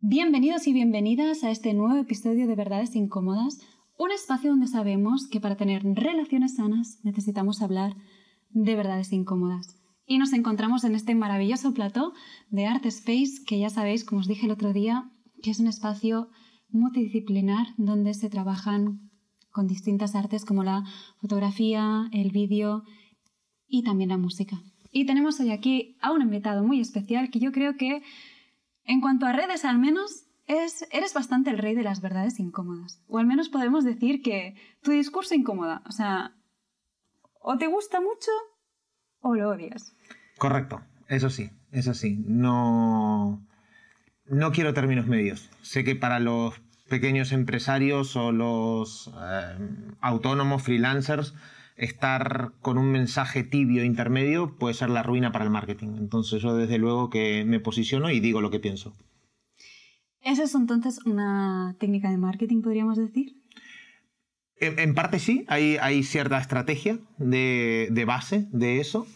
Bienvenidos y bienvenidas a este nuevo episodio de Verdades Incómodas, un espacio donde sabemos que para tener relaciones sanas necesitamos hablar de verdades incómodas. Y nos encontramos en este maravilloso plató de Art Space, que ya sabéis, como os dije el otro día, que es un espacio multidisciplinar donde se trabajan con distintas artes como la fotografía, el vídeo y también la música. Y tenemos hoy aquí a un invitado muy especial que yo creo que en cuanto a redes, al menos, es, eres bastante el rey de las verdades incómodas. O al menos podemos decir que tu discurso incomoda. O sea, o te gusta mucho o lo odias. Correcto, eso sí, eso sí. No, no quiero términos medios. Sé que para los pequeños empresarios o los eh, autónomos, freelancers, estar con un mensaje tibio intermedio puede ser la ruina para el marketing. Entonces yo desde luego que me posiciono y digo lo que pienso. ¿Esa es entonces una técnica de marketing, podríamos decir? En, parte sí, hay, hay cierta estrategia de, base de eso,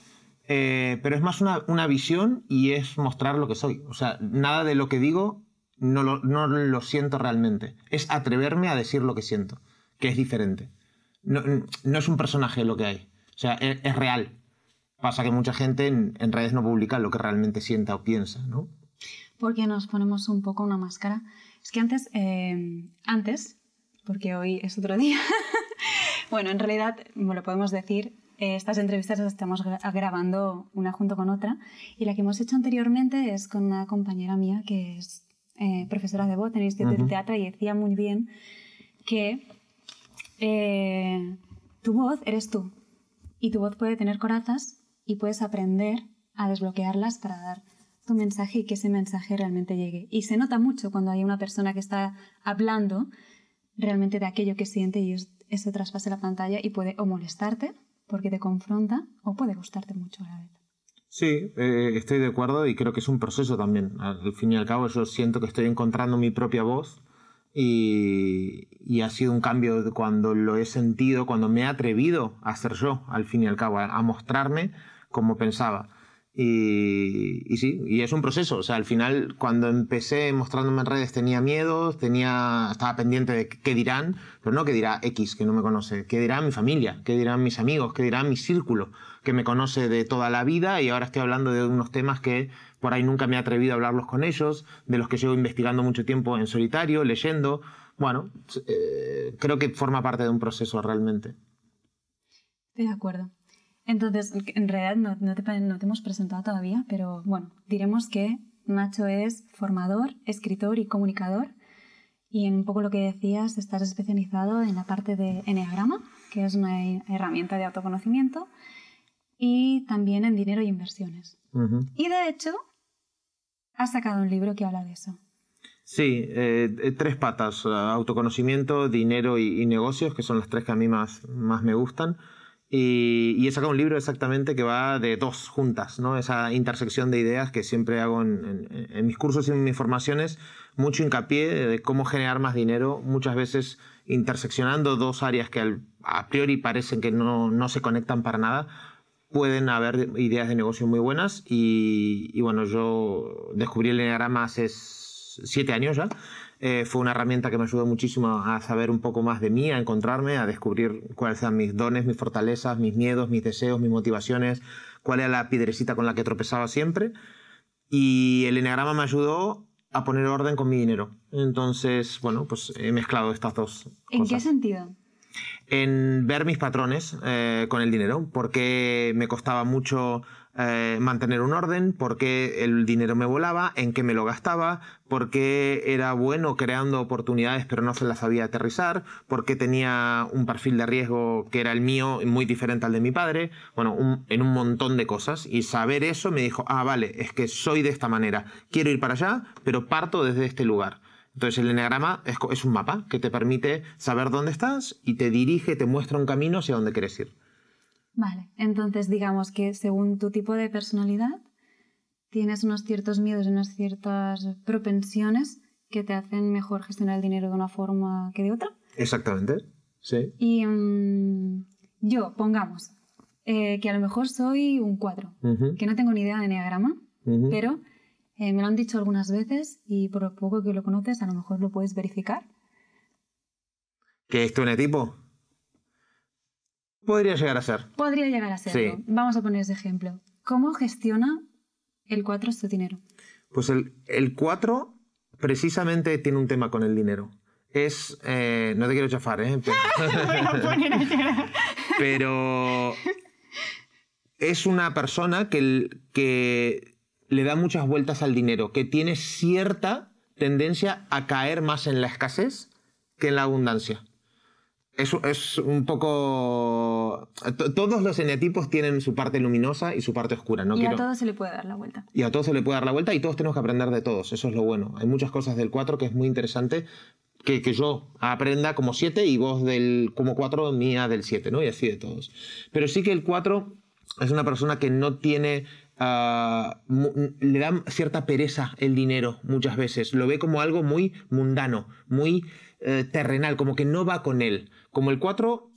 eh, pero es más una, visión y es mostrar lo que soy. O sea, nada de lo que digo no no lo siento realmente. Es atreverme a decir lo que siento, que es diferente no, es un personaje lo que hay. O sea, es, real. Pasa que mucha gente en, redes no publica lo que realmente sienta o piensa, ¿no? Porque nos ponemos un poco una máscara. Es que antes, eh, antes, porque hoy es otro día, bueno, en realidad, me lo podemos decir, eh, estas entrevistas las estamos grabando una junto con otra y la que hemos hecho anteriormente es con una compañera mía que es eh, profesora de voz en el Instituto de Teatro y decía muy bien que tu voz eres tú. Y tu voz puede tener corazas y puedes aprender a desbloquearlas para dar tu mensaje y que ese mensaje realmente llegue. Y se nota mucho cuando hay una persona que está hablando realmente de aquello que siente y eso traspase la pantalla y puede o molestarte porque te confronta o puede gustarte mucho a la vez. Sí, eh, estoy de acuerdo y creo que es un proceso también. Al fin y al cabo yo siento que estoy encontrando mi propia voz y, ha sido un cambio cuando lo he sentido, cuando me he atrevido a ser yo, al fin y al cabo, a, mostrarme como pensaba. Y, y, sí, y es un proceso. O sea, al final, cuando empecé mostrándome en redes, tenía miedo, tenía, estaba pendiente de qué dirán, pero no qué dirá X, que no me conoce, qué dirá mi familia, qué dirán mis amigos, qué dirá mi círculo, que me conoce de toda la vida y ahora estoy hablando de unos temas que por ahí nunca me he atrevido a hablarlos con ellos, de los que llevo investigando mucho tiempo en solitario, leyendo. Bueno, eh, creo que forma parte de un proceso realmente. Estoy de acuerdo. Entonces, en realidad no, no, te, no te hemos presentado todavía, pero bueno, diremos que Nacho es formador, escritor y comunicador. Y en un poco lo que decías, estás especializado en la parte de Enneagrama, que es una herramienta de autoconocimiento, y también en dinero y inversiones. Y de hecho, has sacado un libro que habla de eso. Sí, eh, eh, tres patas, autoconocimiento, dinero y, negocios, que son las tres que a mí más, más me gustan. Y, he sacado un libro exactamente que va de dos juntas, ¿no? esa intersección de ideas que siempre hago en, mis cursos y en mis formaciones, mucho hincapié de cómo generar más dinero, muchas veces interseccionando dos áreas que a priori parecen que no, no se conectan para nada, pueden haber ideas de negocio muy buenas y, bueno, yo descubrí el Enneagrama hace siete años ya. Eh, fue una herramienta que me ayudó muchísimo a saber un poco más de mí, a encontrarme, a descubrir cuáles eran mis dones, mis fortalezas, mis miedos, mis deseos, mis motivaciones, cuál era la piedrecita con la que tropezaba siempre. Y el Enneagrama me ayudó a poner orden con mi dinero. Entonces, bueno, pues he mezclado estas dos. ¿En qué sentido? en ver mis patrones eh, con el dinero, porque me costaba mucho eh, mantener un orden, porque el dinero me volaba, en qué me lo gastaba, porque era bueno creando oportunidades pero no se las sabía aterrizar, porque tenía un perfil de riesgo que era el mío muy diferente al de mi padre, bueno, en un montón de cosas y saber eso me dijo, ah, vale, es que soy de esta manera, quiero ir para allá, pero parto desde este lugar. Entonces el enneagrama es, un mapa que te permite saber dónde estás y te dirige, te muestra un camino hacia dónde quieres ir. Vale, entonces digamos que según tu tipo de personalidad tienes unos ciertos miedos y unas ciertas propensiones que te hacen mejor gestionar el dinero de una forma que de otra. Exactamente, sí. Y mm, yo, pongamos, eh, que a lo mejor soy un 4, que no tengo ni idea de enneagrama, pero Eh, me lo han dicho algunas veces y por lo poco que lo conoces, a lo mejor lo puedes verificar. ¿Qué es tu tipo? Podría llegar a ser. Podría llegar a ser. Vamos a poner ese ejemplo. ¿Cómo gestiona el 4 su dinero? Pues el, el 4 precisamente tiene un tema con el dinero. Es. Eh, no te quiero chafar, ¿eh? Pero. es una persona que, que le da muchas vueltas al dinero, que tiene cierta tendencia a caer más en la escasez que en la abundancia. Eso es un poco... Todos los eneatipos tienen su parte luminosa y su parte oscura. No y a todos se le puede dar la vuelta. Y a todos se le puede dar la vuelta y todos tenemos que aprender de todos. Eso es lo bueno. Hay muchas cosas del 4 que es muy interesante que, que yo aprenda como 7 y vos del, como 4 mía del 7, ¿no? Y así de todos. Pero sí que el 4 es una persona que no tiene... Ah, le da cierta pereza el dinero muchas veces. Lo ve como algo muy mundano, muy eh, terrenal, como que no va con él. Como el 4,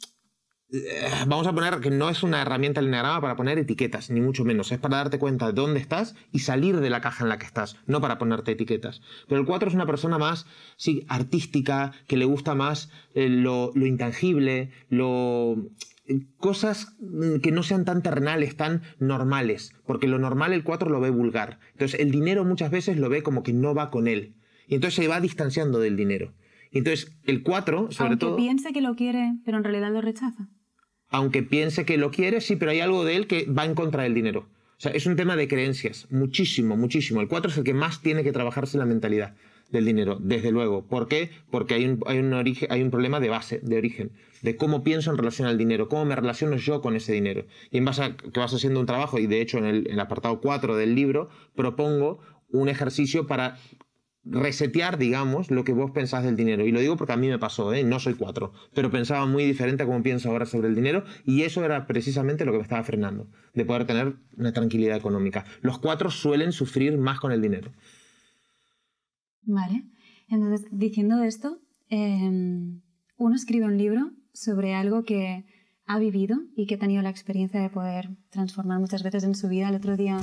eh, vamos a poner que no es una herramienta el para poner etiquetas, ni mucho menos. Es para darte cuenta de dónde estás y salir de la caja en la que estás, no para ponerte etiquetas. Pero el 4 es una persona más, sí, artística, que le gusta más eh, lo, lo intangible, lo cosas que no sean tan terrenales, tan normales, porque lo normal el 4 lo ve vulgar. Entonces el dinero muchas veces lo ve como que no va con él. Y entonces se va distanciando del dinero. Entonces, el 4, sobre todo... Aunque piense que lo quiere, pero en realidad lo rechaza. Aunque piense que lo quiere, sí, pero hay algo de él que va en contra del dinero. O sea, es un tema de creencias, muchísimo, muchísimo. El 4 es el que más tiene que trabajarse la mentalidad del dinero, desde luego. ¿Por qué? Porque hay un, hay un, origen, hay un problema de base, de origen, de cómo pienso en relación al dinero, cómo me relaciono yo con ese dinero. Y en base a que vas haciendo un trabajo, y de hecho en el, en el apartado 4 del libro, propongo un ejercicio para resetear, digamos, lo que vos pensás del dinero. Y lo digo porque a mí me pasó, ¿eh? no soy cuatro, pero pensaba muy diferente a como pienso ahora sobre el dinero y eso era precisamente lo que me estaba frenando, de poder tener una tranquilidad económica. Los cuatro suelen sufrir más con el dinero. Vale, entonces diciendo esto, em, uno escribe un libro sobre algo que ha vivido y que ha tenido la experiencia de poder transformar muchas veces en su vida. El otro día,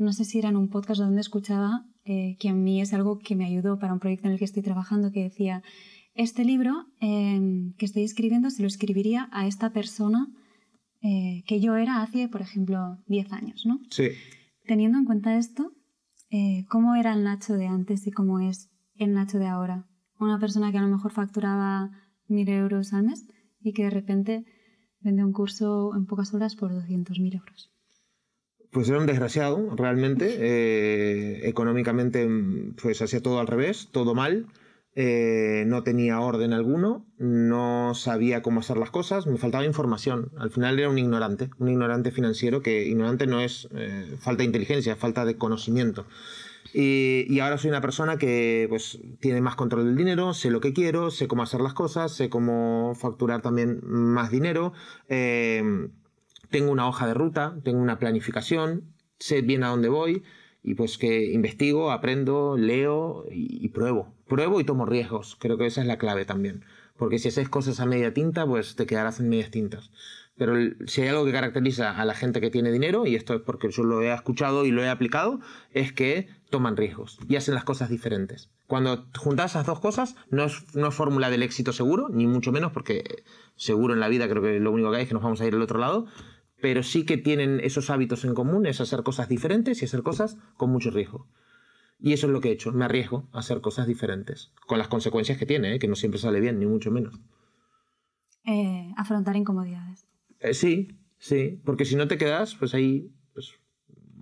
no sé si era en un podcast donde escuchaba eh, que a mí es algo que me ayudó para un proyecto en el que estoy trabajando, que decía, este libro em, que estoy escribiendo se lo escribiría a esta persona eh, que yo era hace, por ejemplo, 10 años, ¿no? Sí. Teniendo en cuenta esto, eh, ¿cómo era el Nacho de antes y cómo es el Nacho de ahora? Una persona que a lo mejor facturaba 1.000 euros al mes y que de repente vende un curso en pocas horas por 200.000 euros pues era un desgraciado, realmente. Eh, económicamente, pues hacía todo al revés, todo mal. Eh, no tenía orden alguno, no sabía cómo hacer las cosas, me faltaba información. Al final era un ignorante, un ignorante financiero, que ignorante no es eh, falta de inteligencia, falta de conocimiento. Y, y, ahora soy una persona que pues, tiene más control del dinero, sé lo que quiero, sé cómo hacer las cosas, sé cómo facturar también más dinero tengo una hoja de ruta, tengo una planificación, sé bien a dónde voy y pues que investigo, aprendo, leo y, pruebo. Pruebo y tomo riesgos. Creo que esa es la clave también. Porque si haces cosas a media tinta, pues te quedarás en medias tintas. Pero si hay algo que caracteriza a la gente que tiene dinero, y esto es porque yo lo he escuchado y lo he aplicado, es que toman riesgos y hacen las cosas diferentes. Cuando juntas esas dos cosas, no es, no fórmula del éxito seguro, ni mucho menos, porque seguro en la vida creo que lo único que hay es que nos vamos a ir al otro lado, pero sí que tienen esos hábitos en común, es hacer cosas diferentes y hacer cosas con mucho riesgo. Y eso es lo que he hecho, me arriesgo a hacer cosas diferentes, con las consecuencias que tiene, ¿eh? que no siempre sale bien, ni mucho menos. Eh, afrontar incomodidades. Eh, sí, sí, porque si no te quedas, pues hay pues,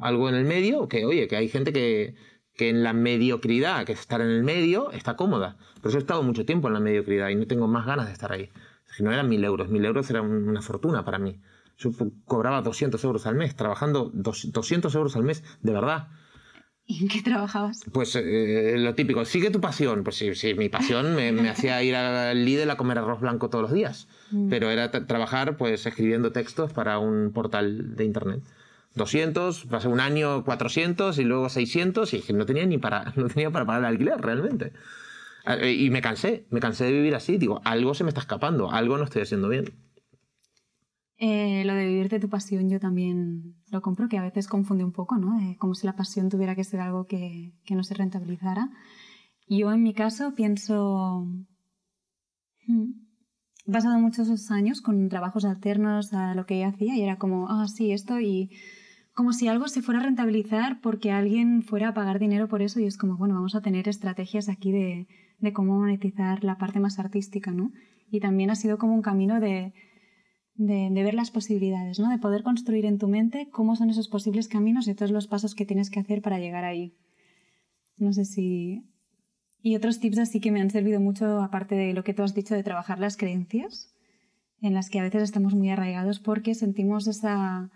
algo en el medio, que oye, que hay gente que, que en la mediocridad, que es estar en el medio, está cómoda. Pero yo he estado mucho tiempo en la mediocridad y no tengo más ganas de estar ahí. Si no eran mil euros, mil euros era una fortuna para mí. Yo cobraba 200 euros al mes, trabajando 200 euros al mes, de verdad. ¿Y en qué trabajabas? Pues eh, lo típico, sigue tu pasión. Pues sí, sí mi pasión me, hacía ir al Lidl a comer arroz blanco todos los días. Mm. Pero era trabajar pues escribiendo textos para un portal de internet. 200, pasé un año 400 y luego 600 y no tenía ni para, no tenía para pagar el alquiler realmente. Eh, y me cansé, me cansé de vivir así. Digo, algo se me está escapando, algo no estoy haciendo bien. Eh, lo de vivirte tu pasión yo también lo compro, que a veces confunde un poco, ¿no? como si la pasión tuviera que ser algo que, que no se rentabilizara. Yo en mi caso pienso, hmm, he pasado muchos años con trabajos alternos a lo que yo hacía y era como, ah, sí, esto y como si algo se fuera a rentabilizar porque alguien fuera a pagar dinero por eso y es como, bueno, vamos a tener estrategias aquí de, de cómo monetizar la parte más artística, ¿no? Y también ha sido como un camino de, de, ver las posibilidades, ¿no? De poder construir en tu mente cómo son esos posibles caminos y todos los pasos que tienes que hacer para llegar ahí. No sé si... Y otros tips así que me han servido mucho, aparte de lo que tú has dicho de trabajar las creencias, en las que a veces estamos muy arraigados porque sentimos esa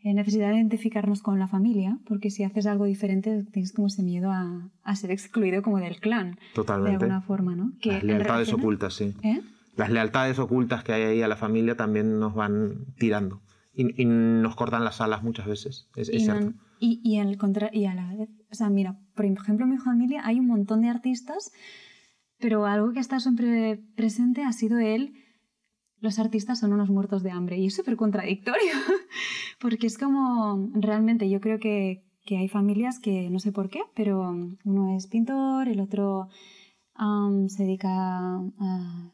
eh, necesidad de identificarnos con la familia, porque si haces algo diferente tienes como ese miedo a, a ser excluido como del clan. Totalmente. De alguna forma, ¿no? Que Las lealtades ocultas, sí. ¿Eh? Las lealtades ocultas que hay ahí a la familia también nos van tirando y, nos cortan las alas muchas veces, es, y cierto. y, y, el contra, y a la vez, o sea, mira, por ejemplo, en mi familia hay un montón de artistas, pero algo que está siempre presente ha sido él, los artistas son unos muertos de hambre y es súper contradictorio, porque es como, realmente yo creo que, que, hay familias que no sé por qué, pero uno es pintor, el otro se dedica a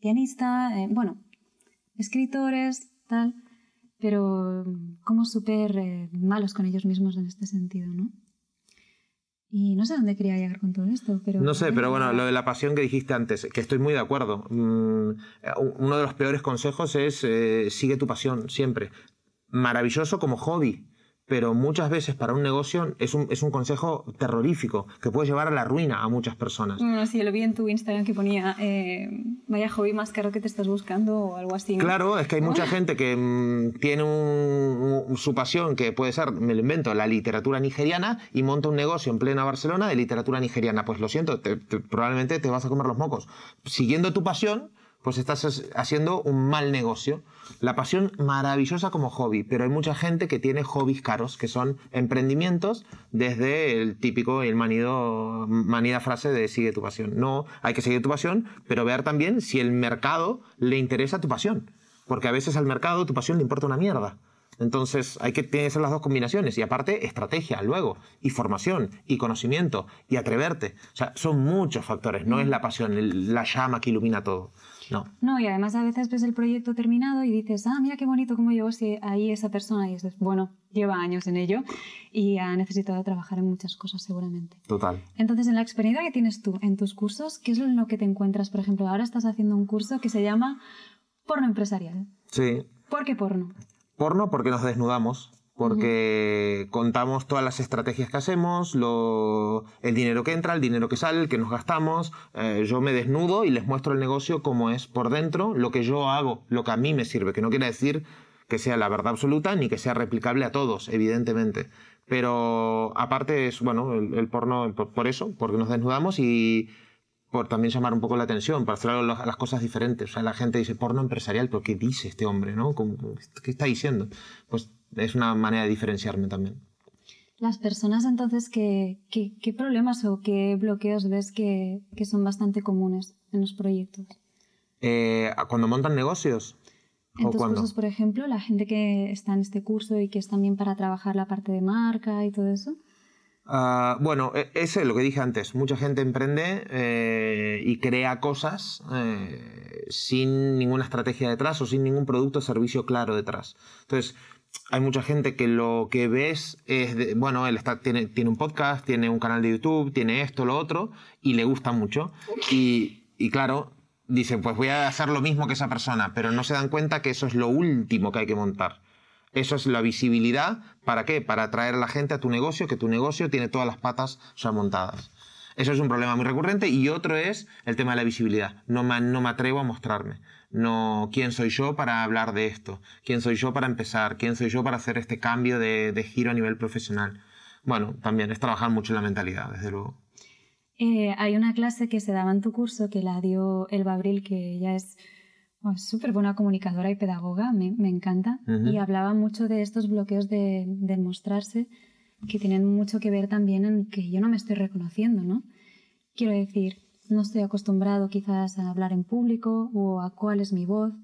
pianista, eh, bueno, escritores, tal, pero como súper eh, malos con ellos mismos en este sentido, ¿no? Y no sé dónde quería llegar con todo esto, pero... No sé, pero bueno, lo de la pasión que dijiste antes, que estoy muy de acuerdo. Mm, uno de los peores consejos es eh, sigue tu pasión siempre. Maravilloso como hobby, pero muchas veces para un negocio es un, es un consejo terrorífico que puede llevar a la ruina a muchas personas. No, sí, lo vi en tu Instagram que ponía eh, vaya hobby más caro que te estás buscando o algo así. Claro, es que hay mucha gente que mm, tiene un, su pasión, que puede ser, me lo invento, la literatura nigeriana y monta un negocio en plena Barcelona de literatura nigeriana. Pues lo siento, probablemente te vas a comer los mocos. Siguiendo tu pasión, pues estás haciendo un mal negocio. La pasión maravillosa como hobby, pero hay mucha gente que tiene hobbies caros, que son emprendimientos desde el típico y el manido, manida frase de sigue tu pasión. No, hay que seguir tu pasión, pero ver también si el mercado le interesa tu pasión. Porque a veces al mercado tu pasión le importa una mierda. Entonces hay que tener las dos combinaciones y aparte estrategia luego y formación y conocimiento y atreverte. O sea, son muchos factores, no es la pasión, la llama que ilumina todo. No. No, y además a veces ves el proyecto terminado y dices, ah, mira qué bonito cómo llevo ahí esa persona y dices, bueno, lleva años en ello y ha necesitado trabajar en muchas cosas seguramente. Total. Entonces, en la experiencia que tienes tú en tus cursos, ¿qué es lo que te encuentras? Por ejemplo, ahora estás haciendo un curso que se llama porno empresarial. Sí. ¿Por qué porno? Porno porque nos desnudamos porque contamos todas las estrategias que hacemos, el dinero que entra, el dinero que sale, el que nos gastamos. Eh, yo me desnudo y les muestro el negocio como es por dentro, lo que yo hago, lo que a mí me sirve, que no quiere decir que sea la verdad absoluta ni que sea replicable a todos, evidentemente. Pero aparte es, bueno, el, porno por, eso, porque nos desnudamos y por también llamar un poco la atención, para hacer las cosas diferentes. O sea, la gente dice porno empresarial, pero ¿qué dice este hombre? ¿no? ¿Qué está diciendo? Pues es una manera de diferenciarme también. Las personas entonces, ¿qué, qué, problemas o qué bloqueos ves que, que, son bastante comunes en los proyectos? Eh, cuando montan negocios. En tus cursos, por ejemplo, la gente que está en este curso y que es también para trabajar la parte de marca y todo eso. Uh, bueno, e, ese es lo que dije antes. Mucha gente emprende eh, y crea cosas eh, sin ninguna estrategia detrás o sin ningún producto o servicio claro detrás. Entonces, hay mucha gente que lo que ves es, bueno, él está, tiene, tiene un podcast, tiene un canal de YouTube, tiene esto, lo otro, y le gusta mucho. Y, y claro, dice, pues voy a hacer lo mismo que esa persona, pero no se dan cuenta que eso es lo último que hay que montar. Eso es la visibilidad. ¿Para qué? Para atraer a la gente a tu negocio, que tu negocio tiene todas las patas ya montadas. Eso es un problema muy recurrente. Y otro es el tema de la visibilidad. No me, no me atrevo a mostrarme no quién soy yo para hablar de esto, quién soy yo para empezar, quién soy yo para hacer este cambio de, giro a nivel profesional. Bueno, también es trabajar mucho en la mentalidad, desde luego. Eh, hay una clase que se daba en tu curso que la dio Elba Abril, que ella es súper buena comunicadora y pedagoga, me, encanta, y hablaba mucho de estos bloqueos de, de mostrarse que tienen mucho que ver también en que yo no me estoy reconociendo, ¿no? Quiero decir, no estoy acostumbrado quizás a hablar en público o a cuál es mi voz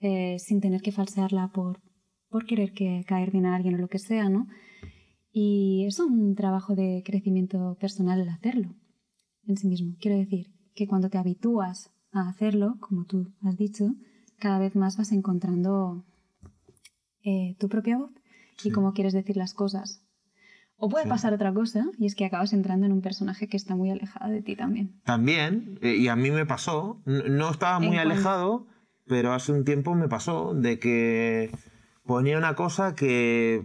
eh, sin tener que falsearla por, por querer que, caer bien a alguien o lo que sea, ¿no? Y es un trabajo de crecimiento personal el hacerlo en sí mismo. Quiero decir que cuando te habitúas a hacerlo, como tú has dicho, cada vez más vas encontrando eh, tu propia voz y cómo quieres decir las cosas. O puede pasar otra cosa, y es que acabas entrando en un personaje que está muy alejado de ti también. También, eh, y a mí me pasó, no estaba muy alejado, pero hace un tiempo me pasó de que ponía una cosa que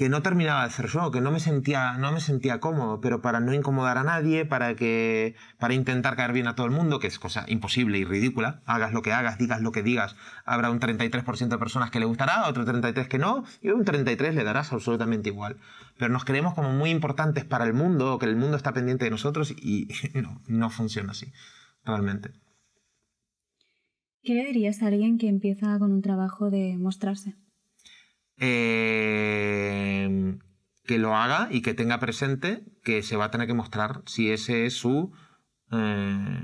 que no terminaba de ser yo, que no me sentía, no me sentía cómodo, pero para no incomodar a nadie, para que, para intentar caer bien a todo el mundo, que es cosa imposible y ridícula, hagas lo que hagas, digas lo que digas, habrá un 33% de personas que le gustará, otro 33% que no, y un 33% le darás absolutamente igual. Pero nos creemos como muy importantes para el mundo, o que el mundo está pendiente de nosotros, y no, no funciona así, realmente. ¿Qué le dirías a alguien que empieza con un trabajo de mostrarse? Eh, que lo haga y que tenga presente que se va a tener que mostrar si ese es su, eh,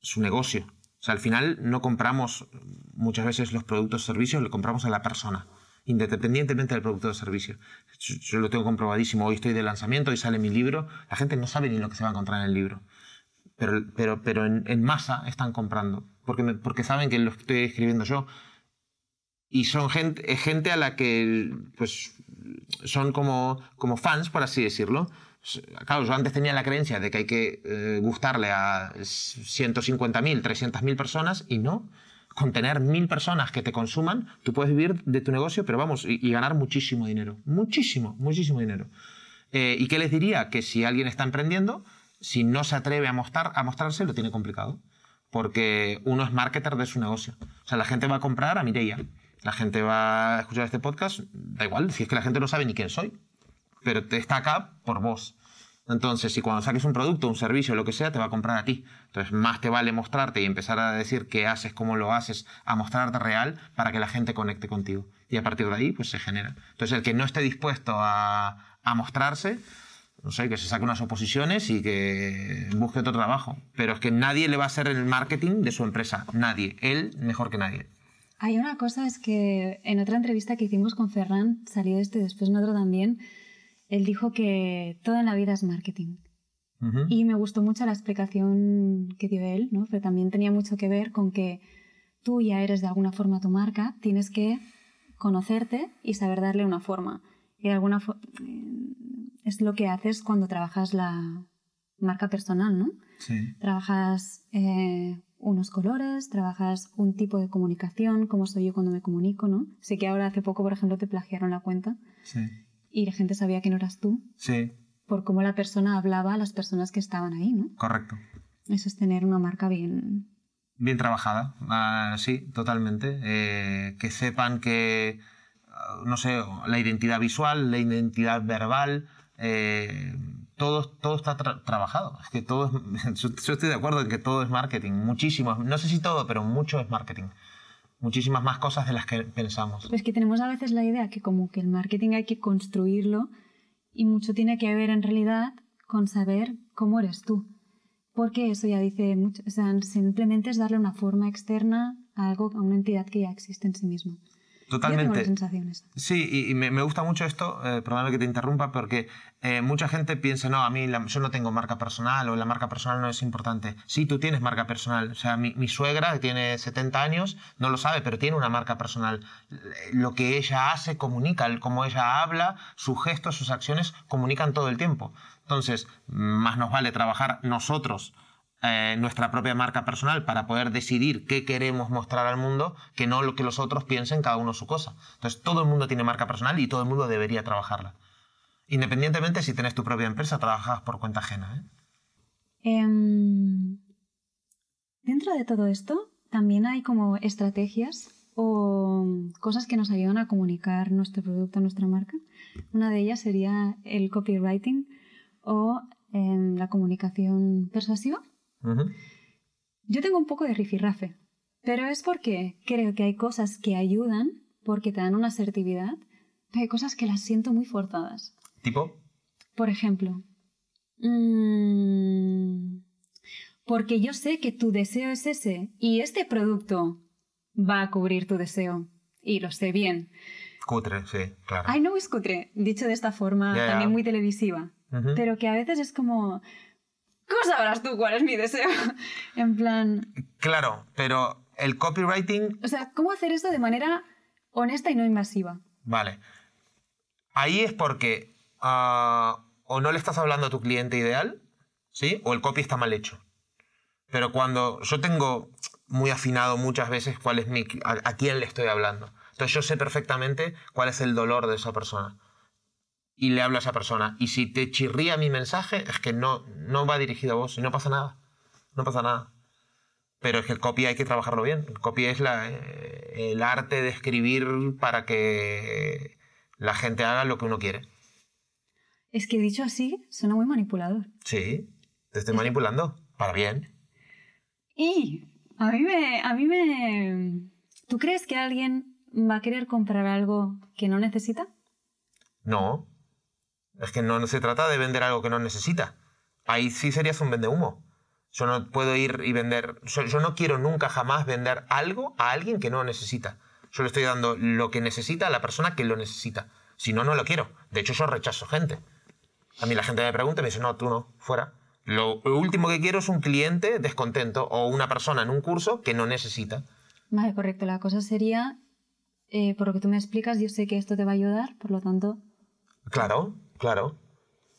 su negocio. O sea, al final no compramos muchas veces los productos o servicios, le compramos a la persona, independientemente del producto o servicio. Yo, lo tengo comprobadísimo, hoy estoy de lanzamiento y sale mi libro, la gente no sabe ni lo que se va a encontrar en el libro. Pero, pero, pero en, masa están comprando, porque, porque saben que lo estoy escribiendo yo, y son gente, gente a la que pues, son como, como fans, por así decirlo. Claro, yo antes tenía la creencia de que hay que eh, gustarle a 150.000, 300.000 personas y no. Con tener mil personas que te consuman, tú puedes vivir de tu negocio, pero vamos, y, ganar muchísimo dinero. Muchísimo, muchísimo dinero. Eh, ¿Y qué les diría? Que si alguien está emprendiendo, si no se atreve a, mostrar, a mostrarse, lo tiene complicado. Porque uno es marketer de su negocio. O sea, la gente va a comprar a Mireia la gente va a escuchar este podcast, da igual, si es que la gente no sabe ni quién soy, pero te está acá por vos. Entonces, si cuando saques un producto, un servicio, lo que sea, te va a comprar a ti. Entonces, más te vale mostrarte y empezar a decir qué haces, cómo lo haces, a mostrarte real para que la gente conecte contigo. Y a partir de ahí, pues se genera. Entonces, el que no esté dispuesto a, a mostrarse, no sé, que se saque unas oposiciones y que busque otro trabajo. Pero es que nadie le va a hacer el marketing de su empresa. Nadie. Él mejor que nadie. Hay una cosa, es que en otra entrevista que hicimos con Ferran, salió este después en otro también, él dijo que todo en la vida es marketing. Y me gustó mucho la explicación que dio él, ¿no? pero también tenía mucho que ver con que tú ya eres de alguna forma tu marca, tienes que conocerte y saber darle una forma. Y de alguna eh, es lo que haces cuando trabajas la marca personal, ¿no? Sí. Trabajas eh, unos colores, trabajas un tipo de comunicación, como soy yo cuando me comunico, ¿no? Sé que ahora hace poco, por ejemplo, te plagiaron la cuenta sí. y la gente sabía que no eras tú. Sí. Por cómo la persona hablaba a las personas que estaban ahí, ¿no? Correcto. Eso es tener una marca bien... Bien trabajada, ah, sí, totalmente. Eh, que sepan que, ah, no sé, la identidad visual, la identidad verbal, eh, todo, está trabajado. Es que todo yo, estoy de acuerdo en que todo es marketing, muchísimo. No sé si todo, pero mucho es marketing. Muchísimas más cosas de las que pensamos. Pues que tenemos a veces la idea que como que el marketing hay que construirlo y mucho tiene que ver en realidad con saber cómo eres tú. Porque eso ya dice mucho, o sea, simplemente es darle una forma externa a algo, a una entidad que ya existe en sí misma. Totalmente. Sí, y, me, gusta mucho esto, eh, perdóname que te interrumpa, porque eh, mucha gente piensa, no, a mí yo no tengo marca personal o la marca personal no es importante. Sí, tú tienes marca personal. O sea, mi, mi, suegra, que tiene 70 años, no lo sabe, pero tiene una marca personal. Lo que ella hace comunica, cómo ella habla, sus gestos, sus acciones comunican todo el tiempo. Entonces, más nos vale trabajar nosotros eh, nuestra propia marca personal para poder decidir qué queremos mostrar al mundo que no lo que los otros piensen cada uno su cosa. Entonces todo el mundo tiene marca personal y todo el mundo debería trabajarla. Independientemente si tienes tu propia empresa, trabajas por cuenta ajena. ¿eh? Em, dentro de todo esto, también hay como estrategias o cosas que nos ayudan a comunicar nuestro producto, nuestra marca. Una de ellas sería el copywriting o em, la comunicación persuasiva. Yo tengo un poco de rifirrafe, pero es porque creo que hay cosas que ayudan porque te dan una asertividad, pero hay cosas que las siento muy forzadas. ¿Tipo? Por ejemplo, mm, porque yo sé que tu deseo es ese y este producto va a cubrir tu deseo. Y lo sé bien. Cutre, sí, claro. Ay, no es cutre, dicho de esta forma también muy televisiva. Pero que a veces es como... ¿Cómo sabrás tú cuál es mi deseo? en plan... Claro, pero el copywriting, O sea, ¿cómo hacer esto de manera honesta y no invasiva? vale. Ahí es porque ah, o no le estás hablando a tu cliente ideal, ¿sí? O el copy está mal hecho. Pero cuando yo tengo muy afinado muchas veces cuál es mi, a, a quién le estoy hablando. Entonces yo sé perfectamente cuál es el dolor de esa persona. Y le hablo a esa persona. Y si te chirría mi mensaje, es que no, no va dirigido a vos y no pasa nada. No pasa nada. Pero es que el copy hay que trabajarlo bien. El copy es la, eh, el arte de escribir para que la gente haga lo que uno quiere. Es que dicho así, suena muy manipulador. Sí, te estoy manipulando. Para bien. Y a mí me... A mí me... ¿Tú crees que alguien va a querer comprar algo que no necesita? No. Es que no se trata de vender algo que no necesita. Ahí sí serías un vendehumo. Yo no puedo ir y vender. Yo, yo no quiero nunca jamás vender algo a alguien que no necesita. Yo le estoy dando lo que necesita a la persona que lo necesita. Si no, no lo quiero. De hecho, yo rechazo gente. A mí la gente me pregunta y me dice, no, tú no, fuera. Lo, lo último que quiero es un cliente descontento o una persona en un curso que no necesita. Vale, correcto. La cosa sería, eh, por lo que tú me explicas, yo sé que esto te va a ayudar, por lo tanto, Claro, claro.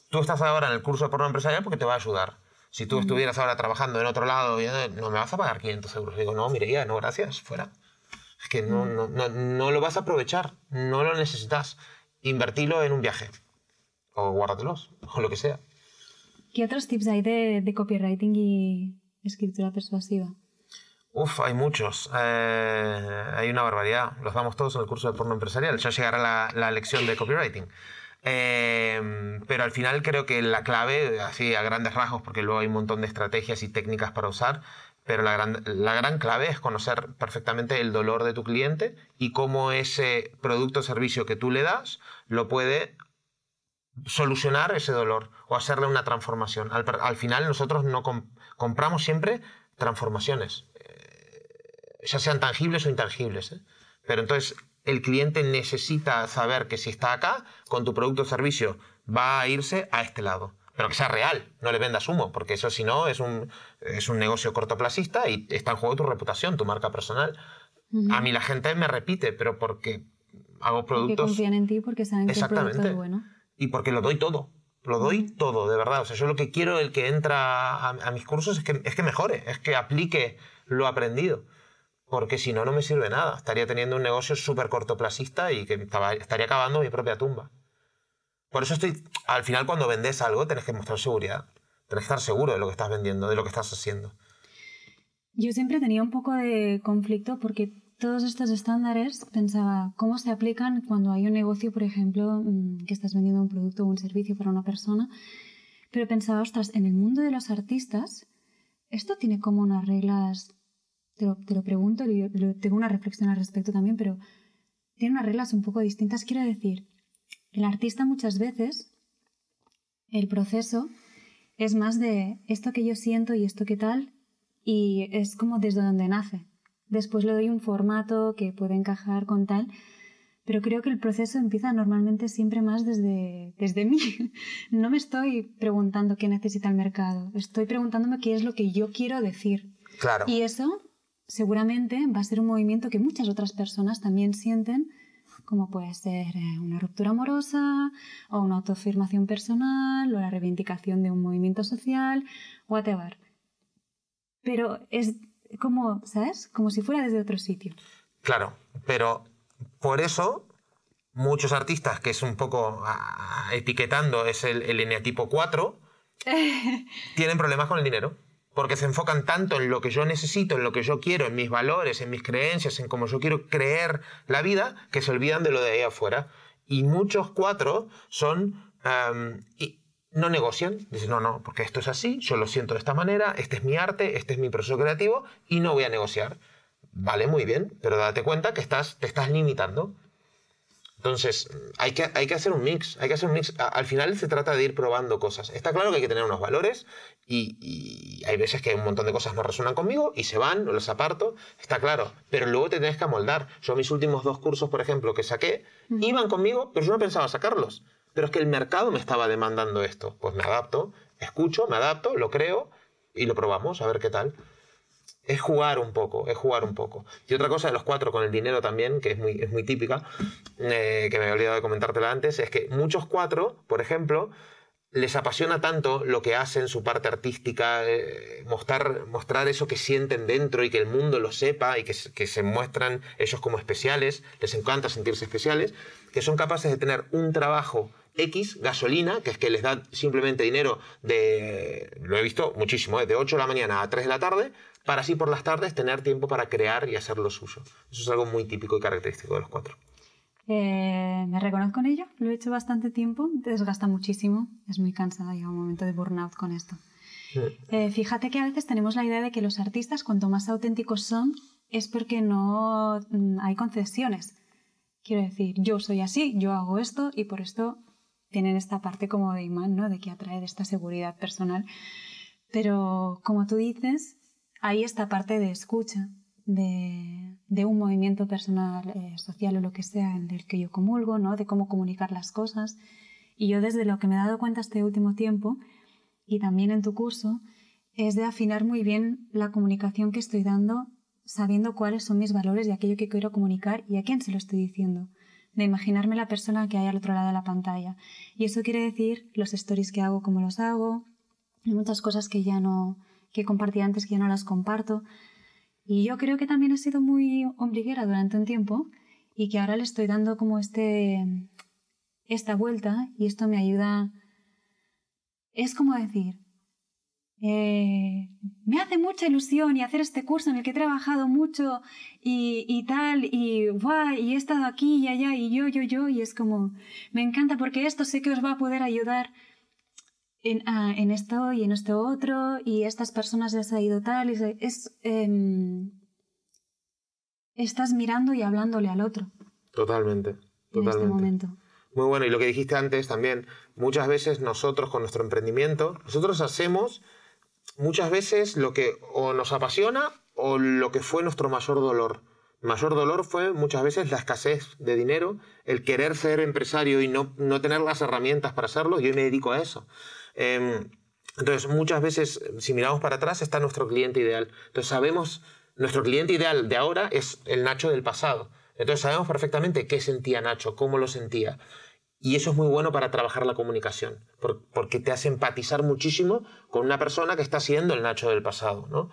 Tú estás ahora en el curso de porno empresarial porque te va a ayudar. Si tú estuvieras ahora trabajando en otro lado, no me vas a pagar 500 euros. Digo, no, Mireia, no, gracias, fuera. Es que no, no, no, no lo vas a aprovechar, no lo necesitas. Invertilo en un viaje. O guárdatelos, o lo que sea. ¿qué otros tips hay de, de copywriting y escritura persuasiva? Uf, hay muchos. Eh, hay una barbaridad. Los damos todos en el curso de porno empresarial. Ya llegará la, la lección de copywriting. Eh, pero al final creo que la clave, así a grandes rasgos, porque luego hay un montón de estrategias y técnicas para usar, pero la gran, la gran clave es conocer perfectamente el dolor de tu cliente y cómo ese producto o servicio que tú le das lo puede solucionar ese dolor o hacerle una transformación. Al, al final nosotros no com- compramos siempre transformaciones, eh, ya sean tangibles o intangibles. ¿eh? Pero entonces el cliente necesita saber que si está acá, con tu producto o servicio, va a irse a este lado. Pero que sea real, no le vendas humo, porque eso si no es un, es un negocio cortoplacista y está en juego tu reputación, tu marca personal. A mí la gente me repite, pero porque hago Porque productos confían en ti porque saben que el producto Exactamente. es bueno. y porque lo doy todo. Lo doy todo, de verdad. O sea, yo lo que quiero el que entra a, a mis cursos es que, es que mejore, es que aplique lo aprendido. Porque si no, no me sirve nada. Estaría teniendo un negocio súper cortoplacista y que estaría acabando mi propia tumba. Por eso estoy. Al final, cuando vendes algo, tenés que mostrar seguridad. Tenés que estar seguro de lo que estás vendiendo, de lo que estás haciendo. Yo siempre tenía un poco de conflicto porque todos estos estándares pensaba cómo se aplican cuando hay un negocio, por ejemplo, mm, que estás vendiendo un producto o un servicio para una persona. Pero pensaba, ostras, en el mundo de los artistas, esto tiene como unas reglas, te lo, te lo pregunto, yo- tengo una reflexión al respecto también, pero tiene unas reglas un poco distintas. Quiero decir, el artista muchas veces, el proceso es más de esto que yo siento y esto que tal, y es como desde donde nace. Después le doy un formato que puede encajar con tal, pero creo que el proceso empieza normalmente siempre más desde, desde mí. No me estoy preguntando qué necesita el mercado, estoy preguntándome qué es lo que yo quiero decir. Claro. Y eso seguramente va a ser un movimiento que muchas otras personas también sienten, como puede ser eh, una ruptura amorosa, o una autoafirmación personal, o la reivindicación de un movimiento social, whatever. Pero es como, ¿sabes? Como si fuera desde otro sitio. Claro, pero por eso muchos artistas, que es un poco etiquetando, es el, el eneatipo 4, tienen problemas con el dinero. Porque se enfocan tanto en lo que yo necesito, en lo que yo quiero, en mis valores, en mis creencias, en cómo yo quiero creer la vida, que se olvidan de lo de ahí afuera. Y muchos cuatro son... y no negocian. Dicen, no, no, porque esto es así, yo lo siento de esta manera, este es mi arte, este es mi proceso creativo y no voy a negociar. Vale, muy bien, pero date cuenta que estás, te estás limitando. Entonces, hay que, hay que hacer un mix, hay que hacer un mix. al final se trata de ir probando cosas. Está claro que hay que tener unos valores y, hay veces que un montón de cosas no resuenan conmigo y se van los aparto, está claro. Pero luego te tienes que amoldar. Yo mis últimos dos cursos, por ejemplo, que saqué, iban conmigo, pero yo no pensaba sacarlos. Pero es que el mercado me estaba demandando esto. Pues me adapto, escucho, me adapto, lo creo y lo probamos, a ver qué tal es jugar un poco, es jugar un poco. Y otra cosa de los cuatro con el dinero también, que es muy, es muy típica, eh, que me había olvidado de comentártela antes, es que muchos cuatro, por ejemplo, les apasiona tanto lo que hacen, su parte artística, eh, mostrar, mostrar eso que sienten dentro y que el mundo lo sepa y que, que, se muestran ellos como especiales, les encanta sentirse especiales, que son capaces de tener un trabajo X, gasolina, que es que les da simplemente dinero de, lo he visto muchísimo, ¿eh? de 8 de la mañana a 3 de la tarde, para así por las tardes tener tiempo para crear y hacer lo suyo. Eso es algo muy típico y característico de los cuatro. Eh, me reconozco en ello, lo he hecho bastante tiempo, te desgasta muchísimo, es muy cansada, llega un momento de burnout con esto. Eh, fíjate que a veces tenemos la idea de que los artistas cuanto más auténticos son es porque no mm, hay concesiones. Quiero decir, yo soy así, yo hago esto y por esto tienen esta parte como de imán, ¿no? De que atrae esta seguridad personal. Pero como tú dices, hay esta parte de escucha, de, un movimiento personal, eh, social o lo que sea en el que yo comulgo, ¿no? de cómo comunicar las cosas. Y yo desde lo que me he dado cuenta este último tiempo, y también en tu curso, es de afinar muy bien la comunicación que estoy dando, sabiendo cuáles son mis valores y aquello que quiero comunicar y a quién se lo estoy diciendo. De imaginarme la persona que hay al otro lado de la pantalla. Y eso quiere decir los stories que hago, cómo los hago, y muchas cosas que ya no, que compartí antes que ya no las comparto. Y yo creo que también he sido muy ombliguera durante un tiempo y que ahora le estoy dando como este, esta vuelta y esto me ayuda. Es como decir, eh, me hace mucha ilusión y hacer este curso en el que he trabajado mucho y, y tal, y guay, y he estado aquí y allá, y yo, yo, yo, y es como, me encanta porque esto sé que os va a poder ayudar Ah, en, esto y en esto otro, y estas personas les ha ido tal, y es... Em, estás mirando y hablándole al otro. Totalmente, totalmente. En este momento. Muy bueno, y lo que dijiste antes también, muchas veces nosotros con nuestro emprendimiento, nosotros hacemos muchas veces lo que o nos apasiona o lo que fue nuestro mayor dolor. mayor dolor fue muchas veces la escasez de dinero, el querer ser empresario y no, no tener las herramientas para hacerlo, yo me dedico a eso. Em, entonces, muchas veces, si miramos para atrás, está nuestro cliente ideal. Entonces, sabemos, nuestro cliente ideal de ahora es el Nacho del pasado. Entonces, sabemos perfectamente qué sentía Nacho, cómo lo sentía. Y eso es muy bueno para trabajar la comunicación, porque te hace empatizar muchísimo con una persona que está siendo el Nacho del pasado, ¿no?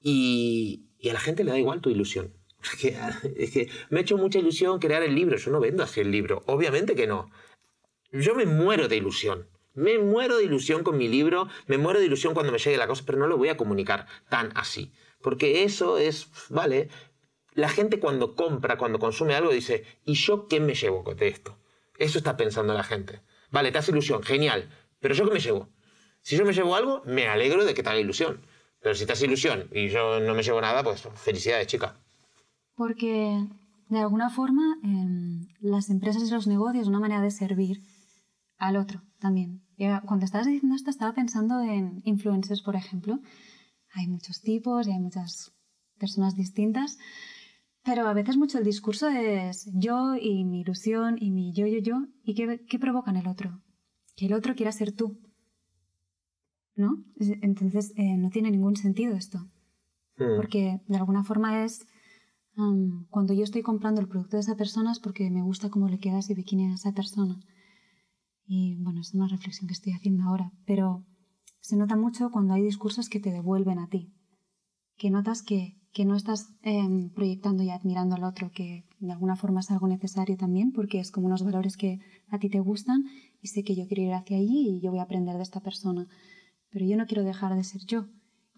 Y, a la gente le da igual tu ilusión. Es que me ha hecho mucha ilusión crear el libro. Yo no vendo así el libro. Obviamente que no. Yo me muero de ilusión. Me muero de ilusión con mi libro, me muero de ilusión cuando me llegue la cosa, pero no lo voy a comunicar tan así. Porque eso es, vale, la gente cuando compra, cuando consume algo, dice, ¿y yo qué me llevo de esto? Eso está pensando la gente. Vale, te hace ilusión, genial, pero ¿yo qué me llevo? Si yo me llevo algo, me alegro de que te haga ilusión. Pero si te hace ilusión y yo no me llevo nada, pues felicidades, chica. Porque de alguna forma las empresas y los negocios, una manera de servir al otro también. Cuando estabas diciendo esto, estaba pensando en influencers, por ejemplo. Hay muchos tipos y hay muchas personas distintas, pero a veces mucho el discurso es yo y mi ilusión y mi yo, yo, yo. ¿Y qué, qué provoca en el otro? Que el otro quiera ser tú. ¿No? Entonces eh, no tiene ningún sentido esto. Hmm. Porque de alguna forma es cuando yo estoy comprando el producto de esa persona es porque me gusta cómo le queda ese bikini a esa persona. Y bueno, es una reflexión que estoy haciendo ahora, pero se nota mucho cuando hay discursos que te devuelven a ti, que notas que, que no estás em, proyectando y admirando al otro, que de alguna forma es algo necesario también, porque es como unos valores que a ti te gustan y sé que yo quiero ir hacia allí y yo voy a aprender de esta persona, pero yo no quiero dejar de ser yo.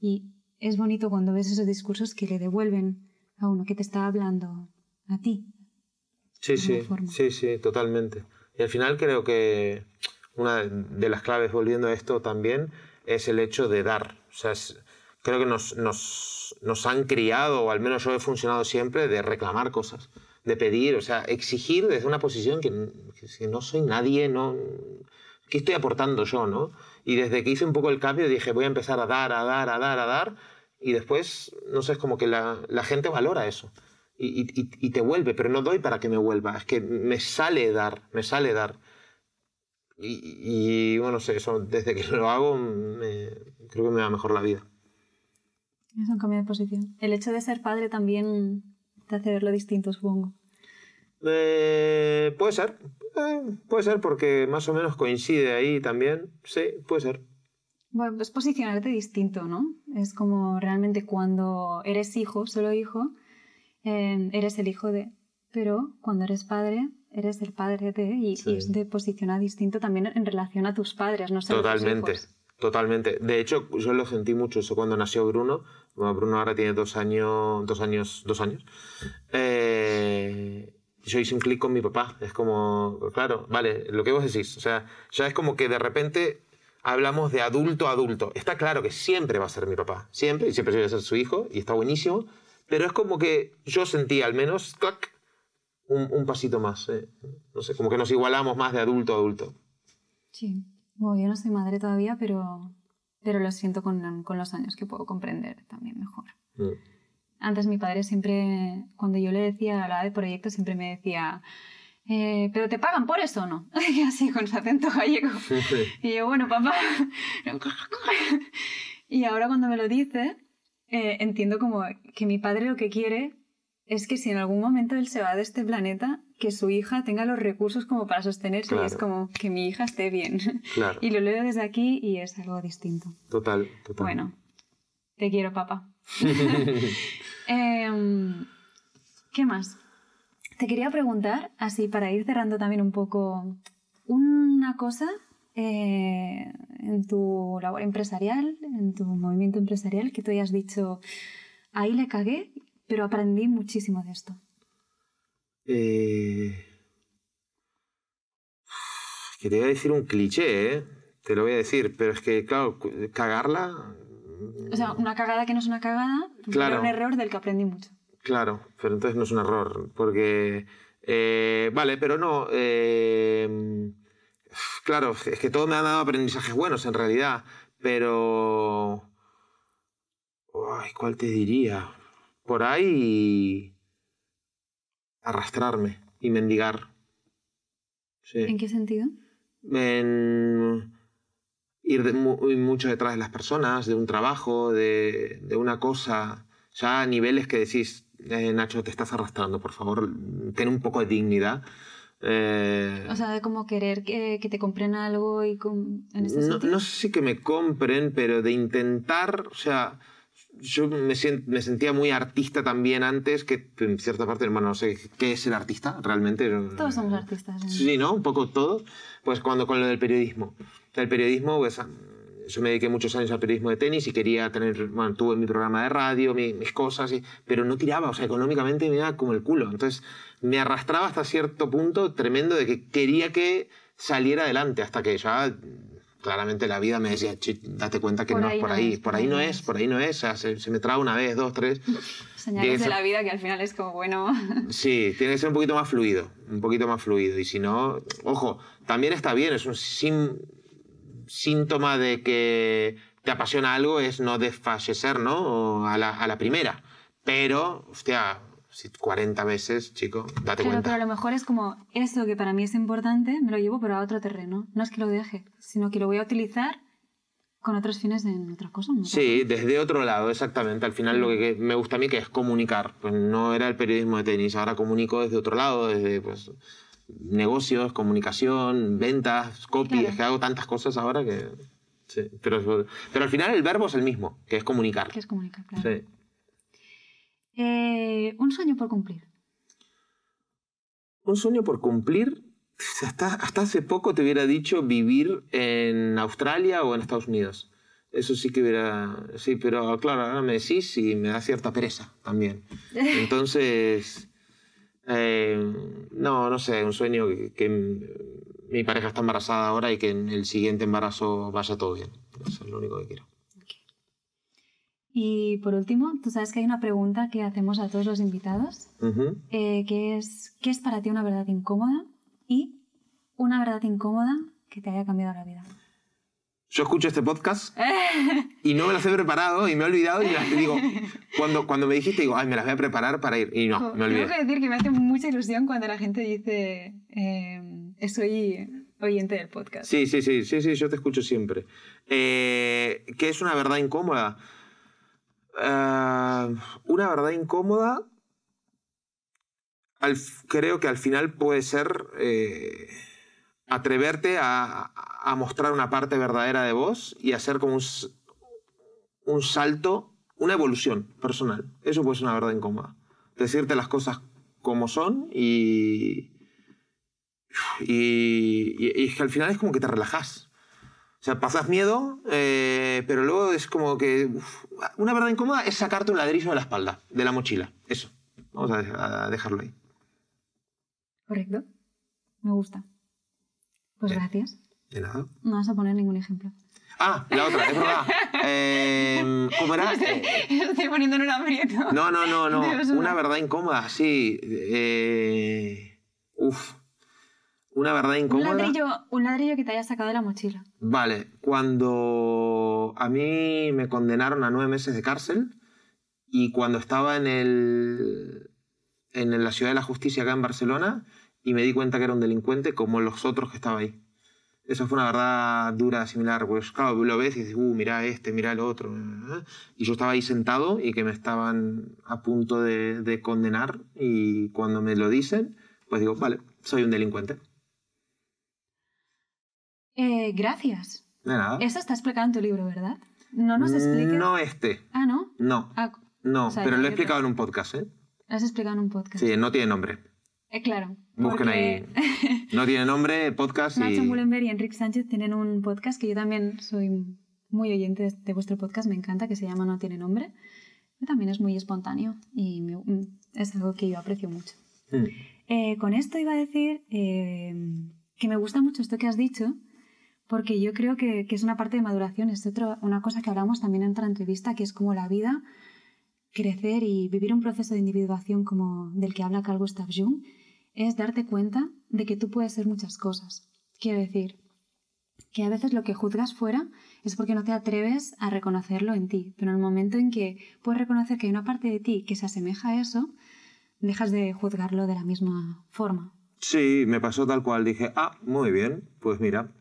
Y es bonito cuando ves esos discursos que le devuelven a uno que te está hablando a ti. Sí, sí, sí, sí, totalmente. Y al final creo que una de las claves, volviendo a esto también, es el hecho de dar. O sea, creo que nos, nos, nos, han criado, o al menos yo he funcionado siempre, de reclamar cosas. de pedir, o sea, exigir desde una posición que, que no soy nadie, no, ¿qué estoy aportando yo, no? Y desde que hice un poco el cambio dije, voy a empezar a dar, a dar, a dar, a dar, y después, no sé, es como que la, la gente valora eso. Y, y, y, te vuelve, pero no doy para que me vuelva, es que me sale dar, me sale dar. Y, y bueno, no sé, eso, desde que lo hago, me, creo que me va mejor la vida. Es un cambio de posición. El hecho de ser padre también te hace verlo distinto, supongo. Eh, puede ser, eh, puede ser porque más o menos coincide ahí también. Sí, puede ser. Bueno, es posicionarte distinto, ¿no? Es como realmente cuando eres hijo, solo hijo, eh, eres el hijo de. Pero cuando eres padre, eres el padre de. Y, Sí. y es de posicionar distinto también en relación a tus padres, no solo a tus Totalmente, hijos. totalmente. De hecho, yo lo sentí mucho eso cuando nació Bruno. Bueno, Bruno ahora tiene dos años, dos años, dos años. Eh, yo hice un clic con mi papá. Es como, claro, vale, lo que vos decís. O sea, ya es como que de repente hablamos de adulto a adulto. Está claro que siempre va a ser mi papá, siempre, y siempre voy a ser su hijo, y está buenísimo. Pero es como que yo sentí al menos, clac, un, un pasito más. eh. No sé, como que nos igualamos más de adulto a adulto. Sí. Bueno, yo no soy madre todavía, pero, pero lo siento con, con los años que puedo comprender también mejor. Mm. Antes mi padre siempre, cuando yo le decía, hablaba de proyectos, siempre me decía, eh, ¿pero te pagan por eso o no? Y así, con su acento gallego. Y yo, bueno, papá. y ahora cuando me lo dice, eh, entiendo como que mi padre lo que quiere es que si en algún momento él se va de este planeta, que su hija tenga los recursos como para sostenerse y es como que mi hija esté bien. Claro. Y lo leo desde aquí y es algo distinto. Total, total. Bueno, te quiero, papá. Em, ¿Qué más? Te quería preguntar, así para ir cerrando también un poco, una cosa eh, en tu labor empresarial, en tu movimiento empresarial, que tú hayas dicho, ahí le cagué, pero aprendí muchísimo de esto. Eh... Que te voy a decir un cliché, ¿eh? Te lo voy a decir, pero es que, claro, cagarla. O sea, una cagada que no es una cagada, Claro. pero un error del que aprendí mucho. Claro, pero entonces no es un error, porque... eh, vale, pero no... eh, claro, es que todo me ha dado aprendizajes buenos en realidad, pero... Ay, ¿cuál te diría? Por ahí... Arrastrarme y mendigar. Sí. ¿En qué sentido? en ir de mu- mucho detrás de las personas, de un trabajo, de, de una cosa, ya a niveles que decís, eh, Nacho, te estás arrastrando, por favor, ten un poco de dignidad. Eh, O sea, de como querer que, que te compren algo y con- en ese no, no sé si que me compren, pero de intentar, o sea, yo me, sentía muy artista también antes, que en cierta parte, hermano, no sé qué es ser artista realmente. Todos somos artistas. ¿eh? Sí, ¿no? Un poco todos. Pues cuando con lo del periodismo. El periodismo, pues yo me dediqué muchos años al periodismo de tenis y quería tener, bueno, tuve mi programa de radio, mi- mis cosas, y- pero no tiraba, o sea, económicamente me iba como el culo. Entonces me arrastraba hasta cierto punto tremendo de que quería que saliera adelante, hasta que ya claramente la vida me decía, "Che, date cuenta que Por no es por no ahí, es, por ahí no es, por ahí no es, o sea, se, se me traba una vez, dos, tres. Señales de la vida que al final es como, bueno, Sí, tiene que ser un poquito más fluido, un poquito más fluido. Y si no, ojo, también está bien, es un sim- síntoma de que te apasiona algo, es no desfallecer, ¿no? A la, a la primera. Pero, hostia, si 40 veces, chico, date claro, cuenta. pero a lo mejor es como, eso que para mí es importante, me lo llevo pero a otro terreno. No es que lo deje, sino que lo voy a utilizar con otros fines en otra cosa. en otra Sí, desde otro lado, exactamente. Al final lo que que me gusta a mí que es comunicar. Pues no era el periodismo de tenis, ahora comunico desde otro lado, desde pues, negocios, comunicación, ventas, copy. Claro. Es que hago tantas cosas ahora que... Sí, pero, pero al final el verbo es el mismo, que es comunicar. Que es comunicar, claro. Sí. Eh, un sueño por cumplir. Un sueño por cumplir. Hasta, hasta hace poco te hubiera dicho vivir en Australia o en Estados Unidos. Eso sí que hubiera... Sí, pero claro, ahora me decís y me da cierta pereza también. Entonces... eh, no, no sé, un sueño que, que mi pareja está embarazada ahora y que en el siguiente embarazo vaya todo bien. Eso es lo único que quiero. Y por último, tú sabes que hay una pregunta que hacemos a todos los invitados, eh, que es, ¿qué es para ti una verdad incómoda? Y una verdad incómoda que te haya cambiado la vida. Yo escucho este podcast y no me las he preparado y me he olvidado y las digo, cuando, cuando me dijiste, digo, ay, me las voy a preparar para ir. Y no, me olvidé. Tengo que decir que me hace mucha ilusión cuando la gente dice, eh, soy oyente del podcast. Sí, sí, sí, sí, sí, yo te escucho siempre. Eh, ¿Qué es una verdad incómoda? Ah, una verdad incómoda, al- creo que al final puede ser eh, atreverte a, mostrar una parte verdadera de vos y hacer como un, salto, una evolución personal. Eso puede ser una verdad incómoda. Decirte las cosas como son y, y, es que al final es como que te relajas. O sea, pasas miedo, eh, pero luego es como que. una verdad incómoda es sacarte un ladrillo de la espalda, de la mochila. Eso. Vamos a, a dejarlo ahí. Correcto. Me gusta. Pues gracias. De nada. No vas a poner ningún ejemplo. Ah, la otra, es verdad. Eh, ¿Cómo era? Eh, Estoy poniendo en un aprieto. No, no, no, no. Dios, Una no. verdad incómoda, sí. Eh, uf. Una verdad Un incómoda. ladrillo, un ladrillo que te haya sacado de la mochila. Vale, cuando a mí me condenaron a nueve meses de cárcel y cuando estaba en, el, en la Ciudad de la Justicia acá en Barcelona y me di cuenta que era un delincuente como los otros que estaba ahí. Eso fue una verdad dura, similar. Pues claro, lo ves y dices, uh, mira este, mira el otro. ¿eh? Y yo estaba ahí sentado y que me estaban a punto de, de condenar y cuando me lo dicen, pues digo, vale, soy un delincuente. Eh, gracias. De nada. Eso está explicado en tu libro, ¿verdad? No nos expliques. No este. Ah, ¿no? No, Ah, no, O sea, pero lo he explicado en un podcast, ¿eh? lo has explicado en un podcast. Sí, no tiene nombre. Eh, claro. Busquen porque ahí. No tiene nombre, podcast y... Nacho Mullenberg y Enrique Sánchez tienen un podcast que yo también soy muy oyente de- vuestro podcast, me encanta, que se llama No tiene nombre. También es muy espontáneo y me- mm, es algo que yo aprecio mucho. Mm. Eh, con esto iba a decir eh, que me gusta mucho esto que has dicho, porque yo creo que, que es una parte de maduración, es otra, una cosa que hablamos también en otra entrevista, que es como la vida, crecer y vivir un proceso de individuación como del que habla Carl Gustav Jung, es darte cuenta de que tú puedes ser muchas cosas. Quiero decir, que a veces lo que juzgas fuera es porque no te atreves a reconocerlo en ti, pero en el momento en que puedes reconocer que hay una parte de ti que se asemeja a eso, dejas de juzgarlo de la misma forma. Sí, me pasó tal cual. Dije, ah, muy bien, pues mira.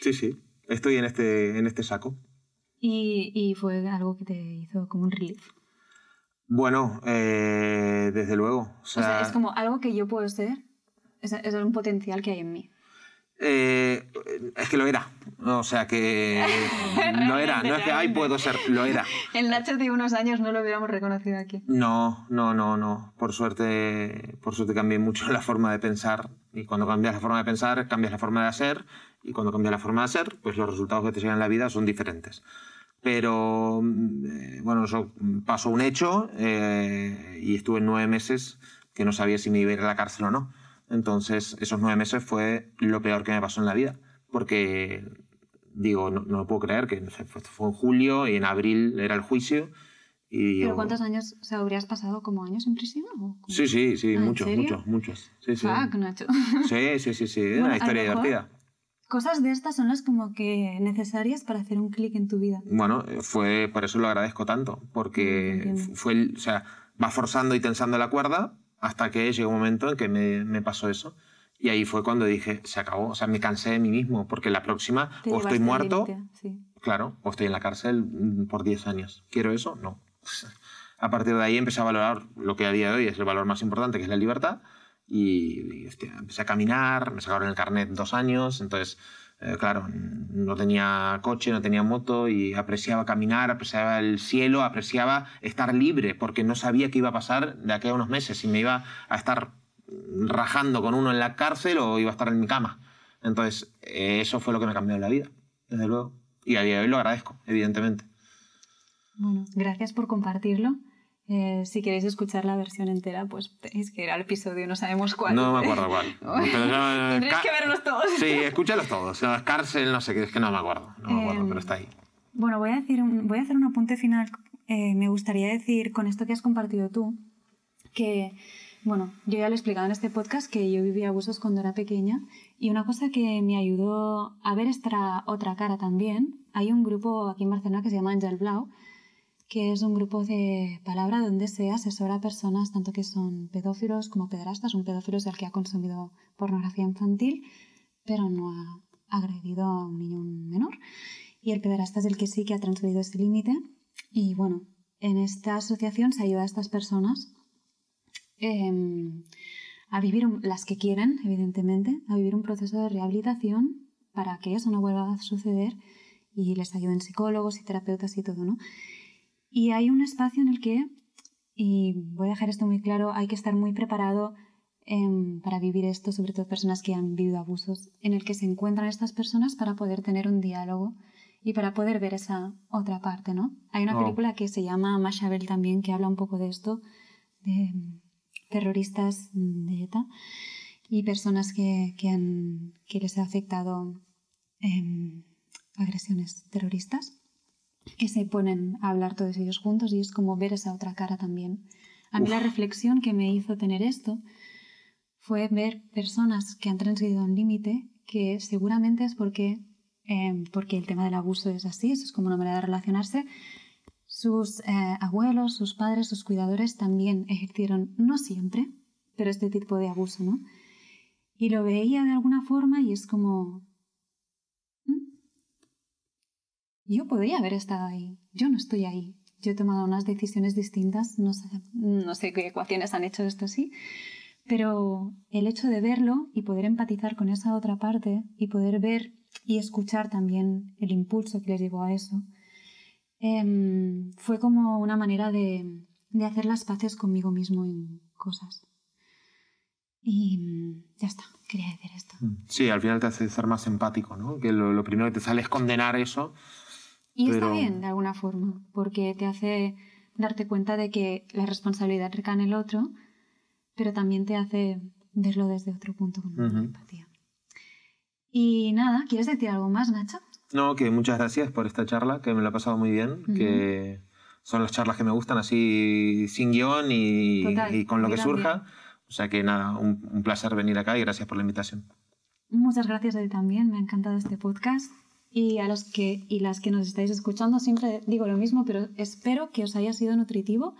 Sí, sí, estoy en este, en este saco. Y, y fue algo que te hizo como un relief. Bueno, eh, desde luego. O O sea, sea, es como algo que yo puedo ser, es, es un potencial que hay en mí. eh, es que lo era. O sea que lo era. No es que, ay, puedo ser, lo era. El Nacho de unos años no lo hubiéramos reconocido aquí. No, no, no, no. Por suerte, por suerte cambié mucho la forma de pensar. Y cuando cambias la forma de pensar, cambias la forma de hacer. Y cuando cambias la forma de hacer, pues los resultados que te llegan en la vida son diferentes. Pero, mm, eh, bueno, eso pasó un hecho eh, y estuve nueve meses que no sabía si me iba a ir a la cárcel o no. Entonces, esos nueve meses fue lo peor que me pasó en la vida. Porque, digo, no, no lo puedo creer, que fue, en julio y en abril era el juicio. Y ¿Pero cuántos años, o sea, habrías pasado como años en prisión? Sí, sí, sí, Ah, ¿en muchos, serio? muchos, muchos. Sí, sí. Fuck, Nacho. Sí, sí, sí, sí. Bueno, una historia mejor- divertida. Cosas de estas son las como que necesarias para hacer un clic en tu vida. Bueno, fue por eso lo agradezco tanto, porque fue, el- o sea, va forzando y tensando la cuerda hasta que llegó un momento en que me, me pasó eso. Y ahí fue cuando dije, se acabó, o sea, me cansé de mí mismo, porque la próxima Te o estoy muerto, sí. claro, o estoy en la cárcel mm, por 10 años. ¿Quiero eso? No. A partir de ahí empecé a valorar lo que a día de hoy es el valor más importante, que es la libertad. Y, hostia, empecé a caminar, me sacaron el carnet dos años, entonces, eh, claro, no tenía coche, no tenía moto y apreciaba caminar, apreciaba el cielo, apreciaba estar libre, porque no sabía qué iba a pasar de aquí a unos meses, si me iba a estar rajando con uno en la cárcel o iba a estar en mi cama. Entonces, eso fue lo que me cambió la vida, desde luego. Y a día de hoy lo agradezco, evidentemente. Bueno, gracias por compartirlo. Eh, si queréis escuchar la versión entera, pues tenéis que ir al episodio, no sabemos cuál. No me acuerdo cuál. Pero yo- Tendréis que verlos todos. Sí, escúchalos todos. Sea, Cárcel, no sé qué, es que no me acuerdo. No me acuerdo, Em, pero está ahí. Bueno, voy a, decir un- voy a hacer un apunte final eh, me gustaría decir con esto que has compartido tú, que, bueno, yo ya lo he explicado en este podcast que yo viví abusos cuando era pequeña y una cosa que me ayudó a ver esta otra cara también, hay un grupo aquí en Barcelona que se llama Angel Blau, que es un grupo de palabra donde se asesora a personas tanto que son pedófilos como pederastas. Un pedófilo es el que ha consumido pornografía infantil, pero no ha agredido a un niño menor. Y el pederasta es el que sí que ha transgredido ese límite. Y bueno, en esta asociación se ayuda a estas personas em, a vivir, las que quieren, evidentemente, a vivir un proceso de rehabilitación para que eso no vuelva a suceder y les ayuden psicólogos y terapeutas y todo, ¿no? Y hay un espacio en el que, y voy a dejar esto muy claro, hay que estar muy preparado em, para vivir esto, sobre todo personas que han vivido abusos, en el que se encuentran estas personas para poder tener un diálogo y para poder ver esa otra parte, ¿no? Hay una película que se llama Mashabel también, que habla un poco de esto, de terroristas de ETA y personas que, que, han, que les ha afectado em, agresiones terroristas que se ponen a hablar todos ellos juntos y es como ver esa otra cara también. A mí la reflexión que me hizo tener esto fue ver personas que han transgredido un límite que seguramente es porque, em, porque el tema del abuso es así, eso es como una manera de relacionarse. Sus eh, abuelos, sus padres, sus cuidadores también ejercieron, no siempre, pero este tipo de abuso, ¿no? Y lo veía de alguna forma y es como, yo podría haber estado ahí, yo no estoy ahí. Yo he tomado unas decisiones distintas, no sé, no sé qué ecuaciones han hecho esto así, pero el hecho de verlo y poder empatizar con esa otra parte y poder ver y escuchar también el impulso que les llevó a eso, em, fue como una manera de, de, hacer las paces conmigo mismo en cosas. Y ya está, quería decir esto. Sí, al final te hace ser más empático, ¿no? Que lo, lo primero que te sale es condenar eso y está bien, de alguna forma, porque te hace darte cuenta de que la responsabilidad recae en el otro, pero también te hace verlo desde otro punto con empatía. Y nada, ¿quieres decir algo más, Nacho? No, que muchas gracias por esta charla, que me la he pasado muy bien, que son las charlas que me gustan así sin guion y, con lo que surja. O sea que nada, un, un placer venir acá y gracias por la invitación. Muchas gracias a ti también, me ha encantado este podcast y a los que y las que nos estáis escuchando siempre digo lo mismo, pero espero que os haya sido nutritivo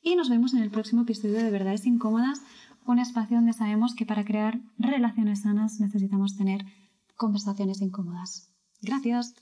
y nos vemos en el próximo episodio de Verdades Incómodas, un espacio donde sabemos que para crear relaciones sanas necesitamos tener conversaciones incómodas. Gracias.